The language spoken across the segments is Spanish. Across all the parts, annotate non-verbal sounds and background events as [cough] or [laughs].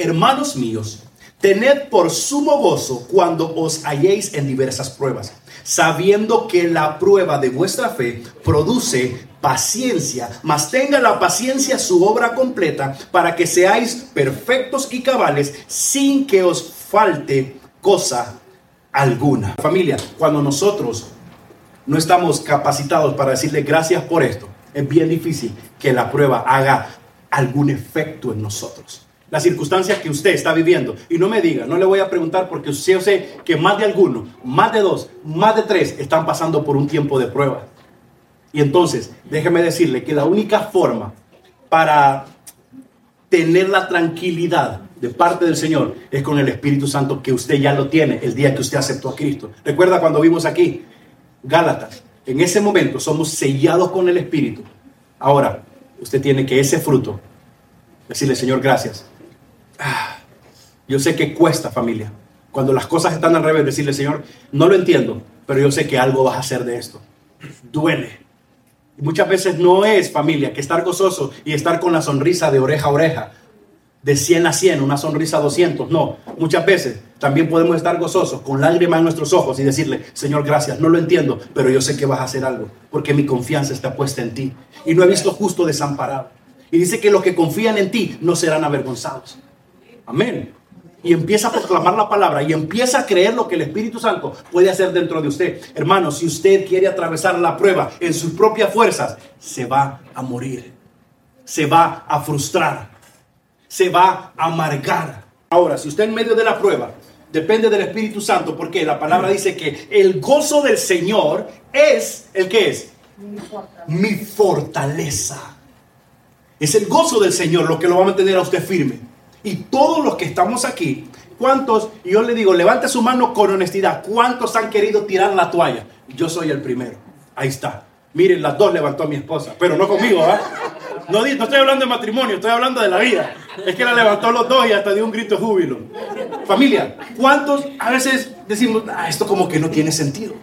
hermanos míos, tened por sumo gozo cuando os halléis en diversas pruebas, sabiendo que la prueba de vuestra fe produce paciencia, mas tenga la paciencia su obra completa para que seáis perfectos y cabales sin que os falte cosa alguna. Familia, cuando nosotros no estamos capacitados para decirle gracias por esto, es bien difícil que la prueba haga algún efecto en nosotros. Las circunstancias que usted está viviendo. Y no me diga, no le voy a preguntar porque yo sé que más de alguno, más de dos, más de tres están pasando por un tiempo de prueba. Y entonces, déjeme decirle que la única forma para tener la tranquilidad de parte del Señor es con el Espíritu Santo que usted ya lo tiene el día que usted aceptó a Cristo. Recuerda cuando vimos aquí, Gálatas, en ese momento somos sellados con el Espíritu. Ahora, usted tiene que ese fruto, decirle, Señor, gracias. Ah, yo sé que cuesta familia. Cuando las cosas están al revés, decirle, Señor, no lo entiendo, pero yo sé que algo vas a hacer de esto. Duele Muchas veces no es familia que estar gozoso y estar con la sonrisa de oreja a oreja, de 100 a 100, una sonrisa a 200. No, muchas veces también podemos estar gozosos con lágrimas en nuestros ojos y decirle, Señor, gracias, no lo entiendo, pero yo sé que vas a hacer algo, porque mi confianza está puesta en ti. Y no he visto justo desamparado. Y dice que los que confían en ti no serán avergonzados. Amén y empieza a proclamar la palabra y empieza a creer lo que el Espíritu Santo puede hacer dentro de usted. Hermano, si usted quiere atravesar la prueba en sus propias fuerzas, se va a morir, se va a frustrar, se va a amargar. Ahora, si usted en medio de la prueba depende del Espíritu Santo, porque la palabra dice que el gozo del Señor es el que es mi fortaleza. Es el gozo del Señor lo que lo va a mantener a usted firme. Y todos los que estamos aquí, ¿cuántos? Y yo le digo, levante su mano con honestidad. ¿Cuántos han querido tirar la toalla? Yo soy el primero. Ahí está. Miren, las dos levantó mi esposa, pero no conmigo, ¿ah? No, no estoy hablando de matrimonio, estoy hablando de la vida. Es que la levantó los dos y hasta dio un grito de júbilo. Familia, ¿cuántos a veces decimos, ah, esto como que no tiene sentido?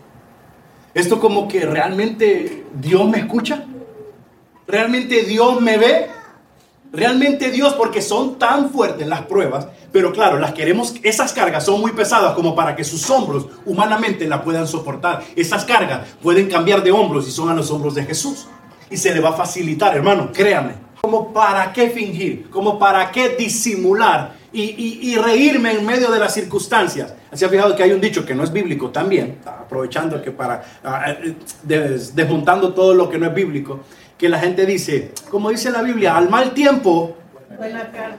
Esto como que realmente Dios me escucha? ¿Realmente Dios me ve? Realmente Dios, porque son tan fuertes las pruebas, pero claro, las queremos, esas cargas son muy pesadas como para que sus hombros humanamente la puedan soportar. Esas cargas pueden cambiar de hombros y son a los hombros de Jesús. Y se le va a facilitar, hermano, créame. Como para qué fingir, como para qué disimular y, reírme en medio de las circunstancias. ¿Se ha fijado que hay un dicho que no es bíblico también? Aprovechando que para, ah, eh, desmontando todo lo que no es bíblico que la gente dice, como dice la Biblia, al mal tiempo. Buena cara.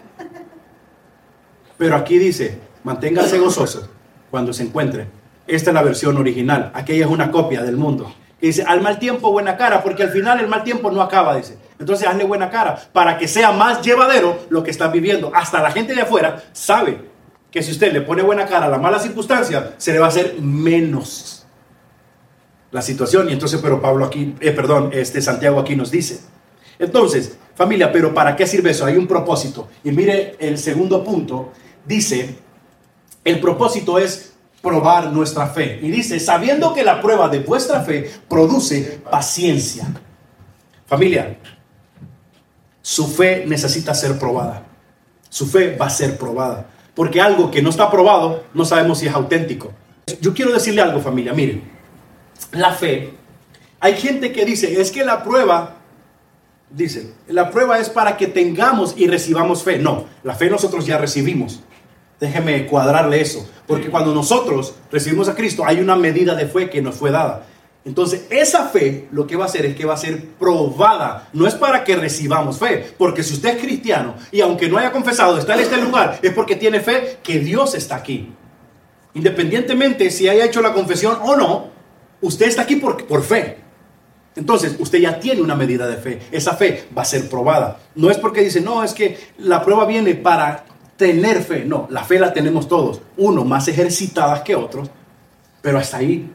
Pero aquí dice, manténgase gozoso cuando se encuentre. Esta es la versión original, aquella es una copia del mundo. Que dice, al mal tiempo buena cara, porque al final el mal tiempo no acaba, dice. Entonces hazle buena cara para que sea más llevadero lo que estás viviendo. Hasta la gente de afuera sabe que si usted le pone buena cara a la mala circunstancia, se le va a hacer menos la situación. Y entonces, pero Pablo aquí, eh, perdón, este Santiago aquí nos dice. Entonces, familia, pero ¿para qué sirve eso? Hay un propósito. Y mire, el segundo punto dice, el propósito es probar nuestra fe. Y dice, sabiendo que la prueba de vuestra fe produce paciencia. Familia, su fe necesita ser probada. Su fe va a ser probada. Porque algo que no está probado, no sabemos si es auténtico. Yo quiero decirle algo, familia. Miren, la fe, hay gente que dice, es que la prueba, dice, la prueba es para que tengamos y recibamos fe. No, la fe nosotros ya recibimos. Déjeme cuadrarle eso, porque cuando nosotros recibimos a Cristo hay una medida de fe que nos fue dada. Entonces, esa fe lo que va a hacer es que va a ser probada. No es para que recibamos fe, porque si usted es cristiano y aunque no haya confesado, está en este lugar, es porque tiene fe que Dios está aquí. Independientemente si haya hecho la confesión o no, Usted está aquí por, por fe. Entonces, usted ya tiene una medida de fe. Esa fe va a ser probada. No es porque dice, no, es que la prueba viene para tener fe. No, la fe la tenemos todos. Uno más ejercitadas que otros, pero hasta ahí.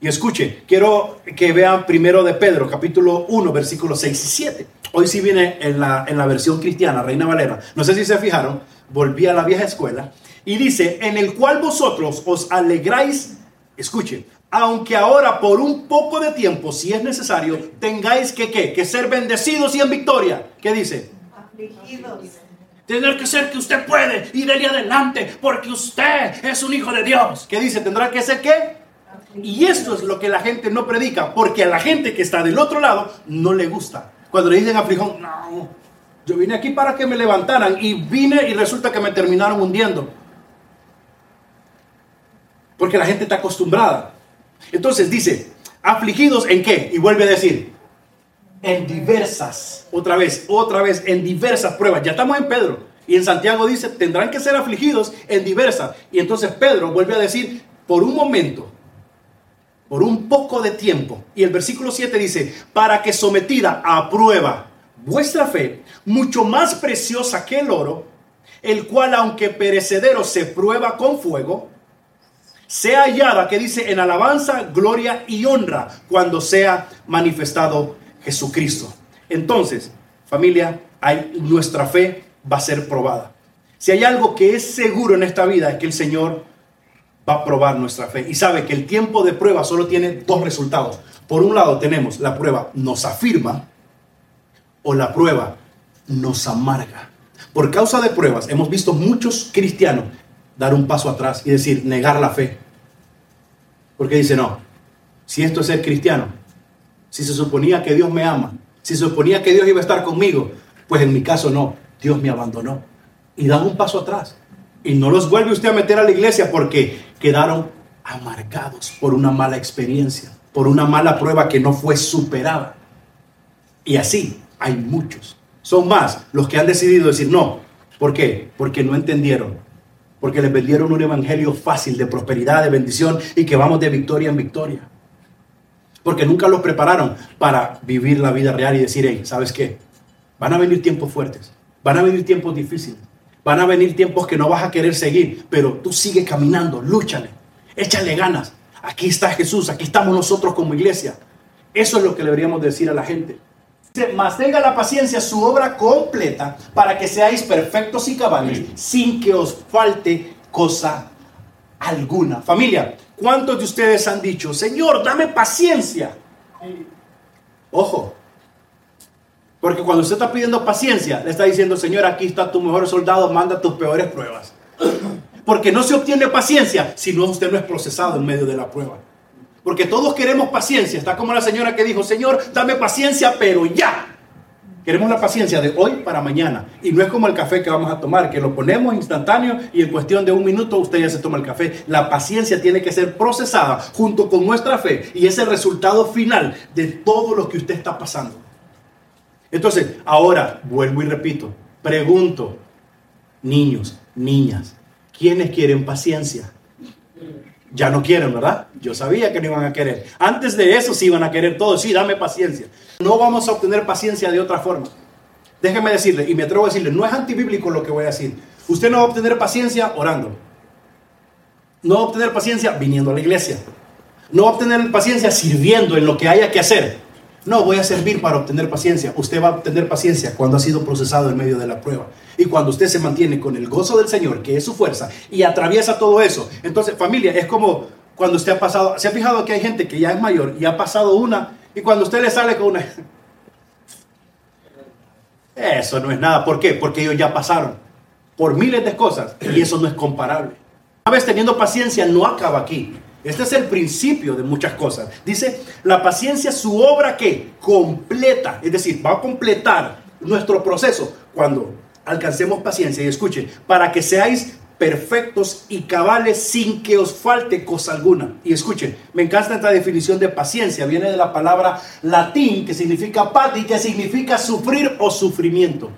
Y escuche, quiero que vean primero de Pedro, capítulo 1, versículos 6 y 7. Hoy sí viene en la, en la versión cristiana, Reina Valera. No sé si se fijaron, volví a la vieja escuela. Y dice, en el cual vosotros os alegráis, escuche, aunque ahora por un poco de tiempo, si es necesario, tengáis que, ¿qué? que ser bendecidos y en victoria. ¿Qué dice? Afligidos. Tener que ser que usted puede y dele adelante porque usted es un hijo de Dios. ¿Qué dice? ¿Tendrá que ser qué? Y esto es lo que la gente no predica porque a la gente que está del otro lado no le gusta. Cuando le dicen a Frijón, no, yo vine aquí para que me levantaran y vine y resulta que me terminaron hundiendo. Porque la gente está acostumbrada. Entonces dice, afligidos en qué? Y vuelve a decir, en diversas, otra vez, otra vez, en diversas pruebas. Ya estamos en Pedro. Y en Santiago dice, tendrán que ser afligidos en diversas. Y entonces Pedro vuelve a decir, por un momento, por un poco de tiempo. Y el versículo 7 dice, para que sometida a prueba vuestra fe, mucho más preciosa que el oro, el cual aunque perecedero se prueba con fuego, sea hallada, que dice, en alabanza, gloria y honra cuando sea manifestado Jesucristo. Entonces, familia, hay, nuestra fe va a ser probada. Si hay algo que es seguro en esta vida es que el Señor va a probar nuestra fe. Y sabe que el tiempo de prueba solo tiene dos resultados. Por un lado tenemos la prueba nos afirma o la prueba nos amarga. Por causa de pruebas hemos visto muchos cristianos dar un paso atrás y decir, negar la fe. Porque dice, no, si esto es ser cristiano, si se suponía que Dios me ama, si se suponía que Dios iba a estar conmigo, pues en mi caso no, Dios me abandonó. Y dan un paso atrás. Y no los vuelve usted a meter a la iglesia porque quedaron amargados por una mala experiencia, por una mala prueba que no fue superada. Y así hay muchos. Son más los que han decidido decir no. ¿Por qué? Porque no entendieron. Porque les vendieron un evangelio fácil de prosperidad, de bendición y que vamos de victoria en victoria. Porque nunca los prepararon para vivir la vida real y decir, hey, ¿sabes qué? Van a venir tiempos fuertes, van a venir tiempos difíciles, van a venir tiempos que no vas a querer seguir, pero tú sigue caminando, lúchale, échale ganas. Aquí está Jesús, aquí estamos nosotros como iglesia. Eso es lo que deberíamos decir a la gente. Mas tenga la paciencia su obra completa para que seáis perfectos y cabales sin que os falte cosa alguna. Familia, ¿Cuántos de ustedes han dicho, Señor, dame paciencia? Ojo, porque cuando usted está pidiendo paciencia, le está diciendo, Señor, aquí está tu mejor soldado, manda tus peores pruebas. [clears throat] Porque no se obtiene paciencia si no usted no es procesado en medio de la prueba. Porque todos queremos paciencia. Está como la señora que dijo, Señor, dame paciencia, pero ya. Queremos la paciencia de hoy para mañana. Y no es como el café que vamos a tomar, que lo ponemos instantáneo y en cuestión de un minuto usted ya se toma el café. La paciencia tiene que ser procesada junto con nuestra fe y es el resultado final de todo lo que usted está pasando. Entonces, ahora vuelvo y repito, pregunto, niños, niñas, ¿quiénes quieren paciencia? Ya no quieren, ¿verdad? Yo sabía que no iban a querer. Antes de eso sí iban a querer todo. Sí, dame paciencia. No vamos a obtener paciencia de otra forma. Déjeme decirle, y me atrevo a decirle, no es antibíblico lo que voy a decir. Usted no va a obtener paciencia orando. No va a obtener paciencia viniendo a la iglesia. No va a obtener paciencia sirviendo en lo que haya que hacer. No, voy a servir para obtener paciencia. Usted va a obtener paciencia cuando ha sido procesado en medio de la prueba. Y cuando usted se mantiene con el gozo del Señor, que es su fuerza, y atraviesa todo eso. Entonces, familia, es como cuando usted ha pasado, se ha fijado que hay gente que ya es mayor y ha pasado una, y cuando usted le sale con una... [laughs] Eso no es nada. ¿Por qué? Porque ellos ya pasaron por miles de cosas y eso no es comparable. Una vez teniendo paciencia no acaba aquí. Este es el principio de muchas cosas. Dice, la paciencia, su obra que completa, es decir, va a completar nuestro proceso cuando alcancemos paciencia. Y escuche, para que seáis perfectos y cabales sin que os falte cosa alguna. Y escuche, me encanta esta definición de paciencia. Viene de la palabra latín que significa pati, que significa sufrir o sufrimiento.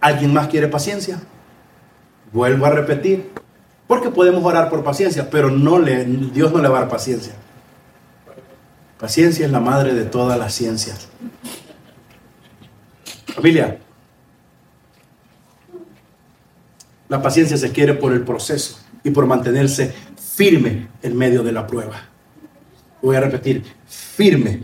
¿Alguien más quiere paciencia? Vuelvo a repetir, porque podemos orar por paciencia, pero Dios no le va a dar paciencia. Paciencia es la madre de todas las ciencias. Familia, la paciencia se quiere por el proceso y por mantenerse firme en medio de la prueba. Voy a repetir, firme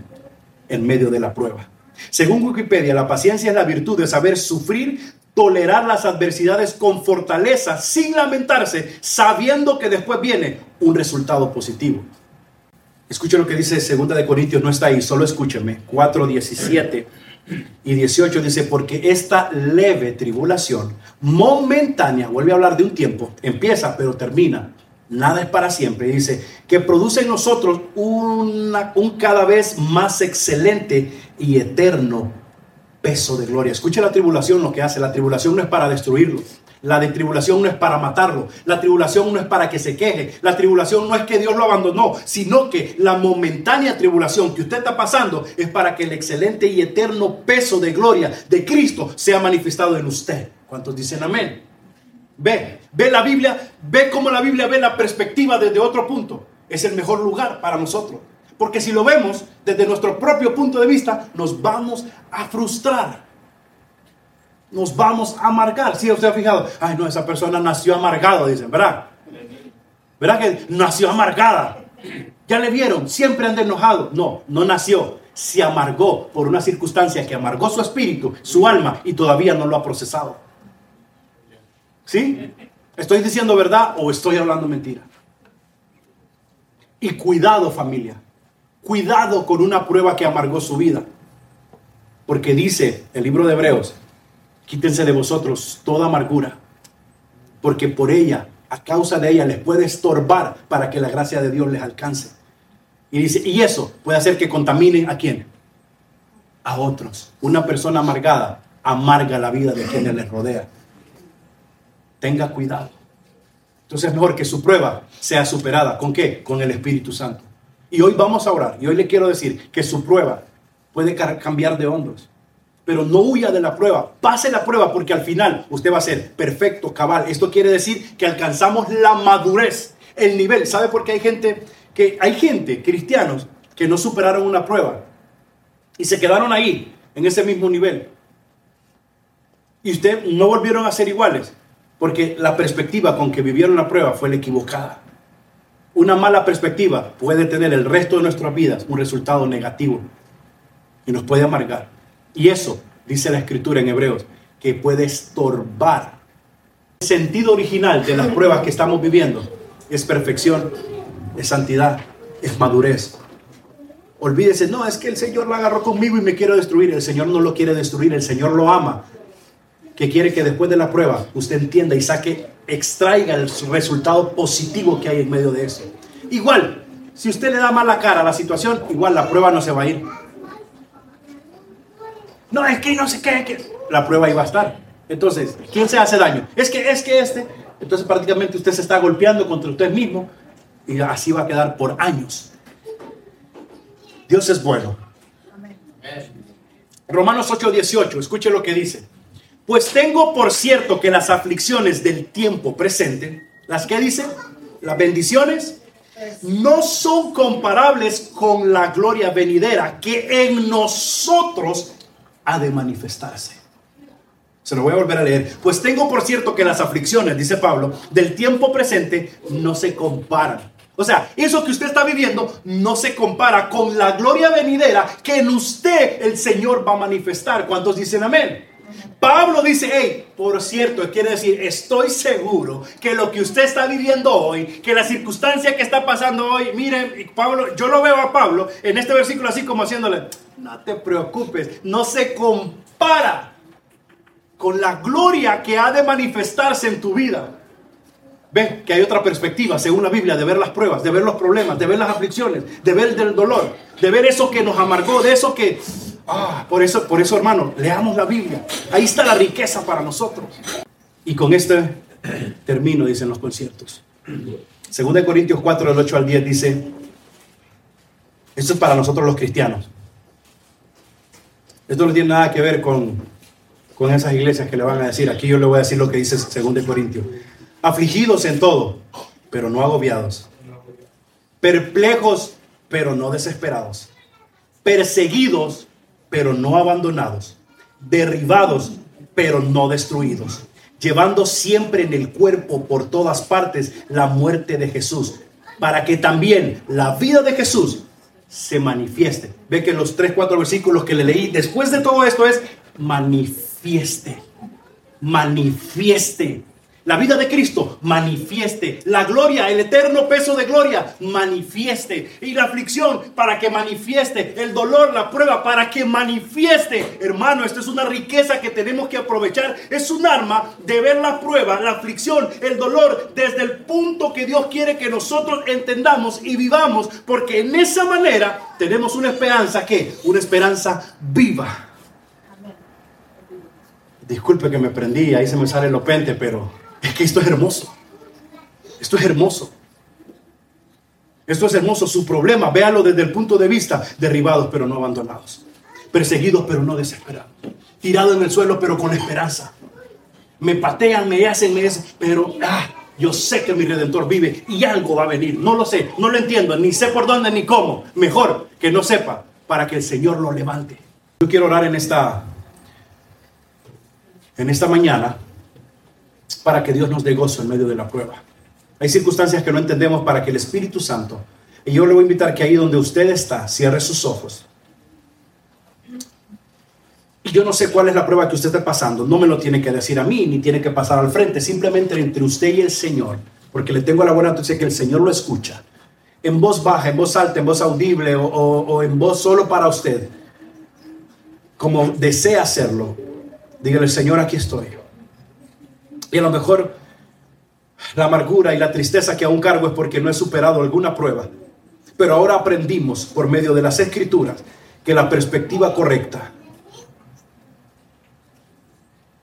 en medio de la prueba. Según Wikipedia, la paciencia es la virtud de saber sufrir tolerar las adversidades con fortaleza, sin lamentarse, sabiendo que después viene un resultado positivo. Escuche lo que dice 2 de Corintios, no está ahí, solo escúcheme. 4:17 y 18 dice, porque esta leve tribulación momentánea, vuelve a hablar de un tiempo, empieza pero termina, nada es para siempre, dice, que produce en nosotros un cada vez más excelente y eterno peso de gloria. Escucha la tribulación lo que hace, la tribulación no es para destruirlo. La de tribulación no es para matarlo. La tribulación no es para que se queje. La tribulación no es que Dios lo abandonó, sino que la momentánea tribulación que usted está pasando es para que el excelente y eterno peso de gloria de Cristo sea manifestado en usted. ¿Cuántos dicen amén? Ve, ve la Biblia, ve cómo la Biblia ve la perspectiva desde otro punto. Es el mejor lugar para nosotros. Porque si lo vemos desde nuestro propio punto de vista, nos vamos a frustrar nos vamos a amargar. Si usted ha fijado, ay no, esa persona nació amargado, dicen, ¿verdad? ¿Verdad que nació amargada? Ya le vieron, siempre anda enojado. No, no nació, se amargó por una circunstancia que amargó su espíritu, su alma y todavía no lo ha procesado. ¿Sí? ¿Estoy diciendo verdad o estoy hablando mentira? Y cuidado familia, cuidado con una prueba que amargó su vida. Porque dice el libro de Hebreos Quítense de vosotros toda amargura, porque por ella, a causa de ella, les puede estorbar para que la gracia de Dios les alcance. Y dice, y eso puede hacer que contaminen a quién? A otros. Una persona amargada amarga la vida de quienes les rodea. Tenga cuidado. Entonces es mejor que su prueba sea superada. ¿Con qué? Con el Espíritu Santo. Y hoy vamos a orar. Y hoy le quiero decir que su prueba puede cambiar de hondos pero no huya de la prueba. Pase la prueba porque al final usted va a ser perfecto, cabal. Esto quiere decir que alcanzamos la madurez, el nivel. ¿Sabe por qué hay gente que hay gente, cristianos, que no superaron una prueba y se quedaron ahí, en ese mismo nivel? Y usted no volvieron a ser iguales porque la perspectiva con que vivieron la prueba fue la equivocada. Una mala perspectiva puede tener el resto de nuestras vidas un resultado negativo y nos puede amargar. Y eso, dice la escritura en Hebreos, que puede estorbar. El sentido original de las pruebas que estamos viviendo es perfección, es santidad, es madurez. Olvídese, no, es que el Señor lo agarró conmigo y me quiere destruir. El Señor no lo quiere destruir, el Señor lo ama. Que quiere que después de la prueba usted entienda y saque, extraiga el resultado positivo que hay en medio de eso. Igual, si usted le da mala cara a la situación, igual la prueba no se va a ir. No, es que no sé qué, que la prueba iba a estar. Entonces, ¿quién se hace daño? Es que, es que este. Entonces prácticamente usted se está golpeando contra usted mismo y así va a quedar por años. Dios es bueno. Romanos 8:18, escuche lo que dice. Pues tengo por cierto que las aflicciones del tiempo presente, las que dice, las bendiciones, no son comparables con la gloria venidera que en nosotros ha de manifestarse. Se lo voy a volver a leer. Pues tengo por cierto que las aflicciones, dice Pablo, del tiempo presente no se comparan. O sea, eso que usted está viviendo no se compara con la gloria venidera que en usted el Señor va a manifestar. ¿Cuántos dicen amén? Pablo dice, hey, por cierto, quiere decir, estoy seguro que lo que usted está viviendo hoy, que la circunstancia que está pasando hoy, miren, Pablo, yo lo veo a Pablo en este versículo así como haciéndole, no te preocupes, no se compara con la gloria que ha de manifestarse en tu vida. Ven que hay otra perspectiva, según la Biblia, de ver las pruebas, de ver los problemas, de ver las aflicciones, de ver el dolor, de ver eso que nos amargó, de eso que Ah, por eso, por eso, hermano, leamos la Biblia. Ahí está la riqueza para nosotros. Y con este [clears throat] termino, dicen los conciertos. Según de Corintios 4, del 8 al 10, dice, esto es para nosotros los cristianos. Esto no tiene nada que ver con, con esas iglesias que le van a decir. Aquí yo le voy a decir lo que dice según de Corintios. Afligidos en todo, pero no agobiados. Perplejos, pero no desesperados. Perseguidos, pero no abandonados, derribados, pero no destruidos, llevando siempre en el cuerpo por todas partes la muerte de Jesús, para que también la vida de Jesús se manifieste. Ve que los tres, cuatro versículos que le leí después de todo esto es manifieste, manifieste. La vida de Cristo manifieste. La gloria, el eterno peso de gloria manifieste. Y la aflicción para que manifieste. El dolor, la prueba para que manifieste. Hermano, esto es una riqueza que tenemos que aprovechar. Es un arma de ver la prueba, la aflicción, el dolor desde el punto que Dios quiere que nosotros entendamos y vivamos. Porque en esa manera tenemos una esperanza que, una esperanza viva. Disculpe que me prendí, ahí se me sale el opente, pero es que esto es hermoso. Esto es hermoso. Esto es hermoso. Su problema, véalo desde el punto de vista, derribados pero no abandonados. Perseguidos pero no desesperados. Tirados en el suelo pero con esperanza. Me patean, me hacen, me pero ah, yo sé que mi redentor vive y algo va a venir. No lo sé, no lo entiendo, ni sé por dónde ni cómo. Mejor que no sepa para que el Señor lo levante. Yo quiero orar en esta en esta mañana para que Dios nos dé gozo en medio de la prueba. Hay circunstancias que no entendemos para que el Espíritu Santo, y yo le voy a invitar que ahí donde usted está, cierre sus ojos. Y yo no sé cuál es la prueba que usted está pasando, no me lo tiene que decir a mí, ni tiene que pasar al frente, simplemente entre usted y el Señor, porque le tengo la buena noticia que el Señor lo escucha. En voz baja, en voz alta, en voz audible o, en voz solo para usted, como desea hacerlo, dígale, Señor, aquí estoy y a lo mejor la amargura y la tristeza que aún cargo es porque no he superado alguna prueba. Pero ahora aprendimos por medio de las escrituras que la perspectiva correcta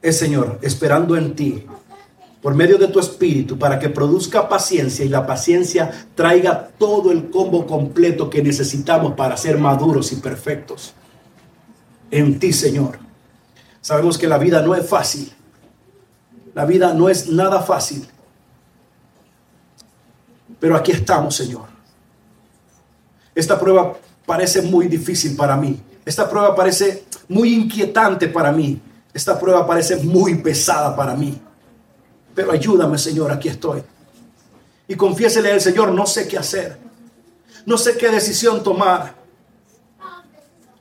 es, Señor, esperando en ti, por medio de tu espíritu, para que produzca paciencia y la paciencia traiga todo el combo completo que necesitamos para ser maduros y perfectos. En ti, Señor. Sabemos que la vida no es fácil la vida no es nada fácil. Pero aquí estamos, Señor. Esta prueba parece muy difícil para mí. Esta prueba parece muy inquietante para mí. Esta prueba parece muy pesada para mí. Pero ayúdame, Señor, aquí estoy. Y confiésele al Señor, no sé qué hacer. No sé qué decisión tomar.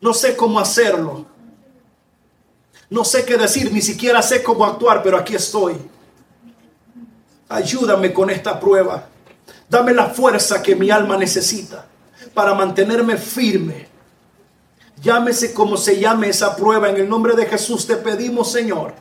No sé cómo hacerlo. No sé qué decir, ni siquiera sé cómo actuar, pero aquí estoy. Ayúdame con esta prueba. Dame la fuerza que mi alma necesita para mantenerme firme. Llámese como se llame esa prueba. En el nombre de Jesús te pedimos, Señor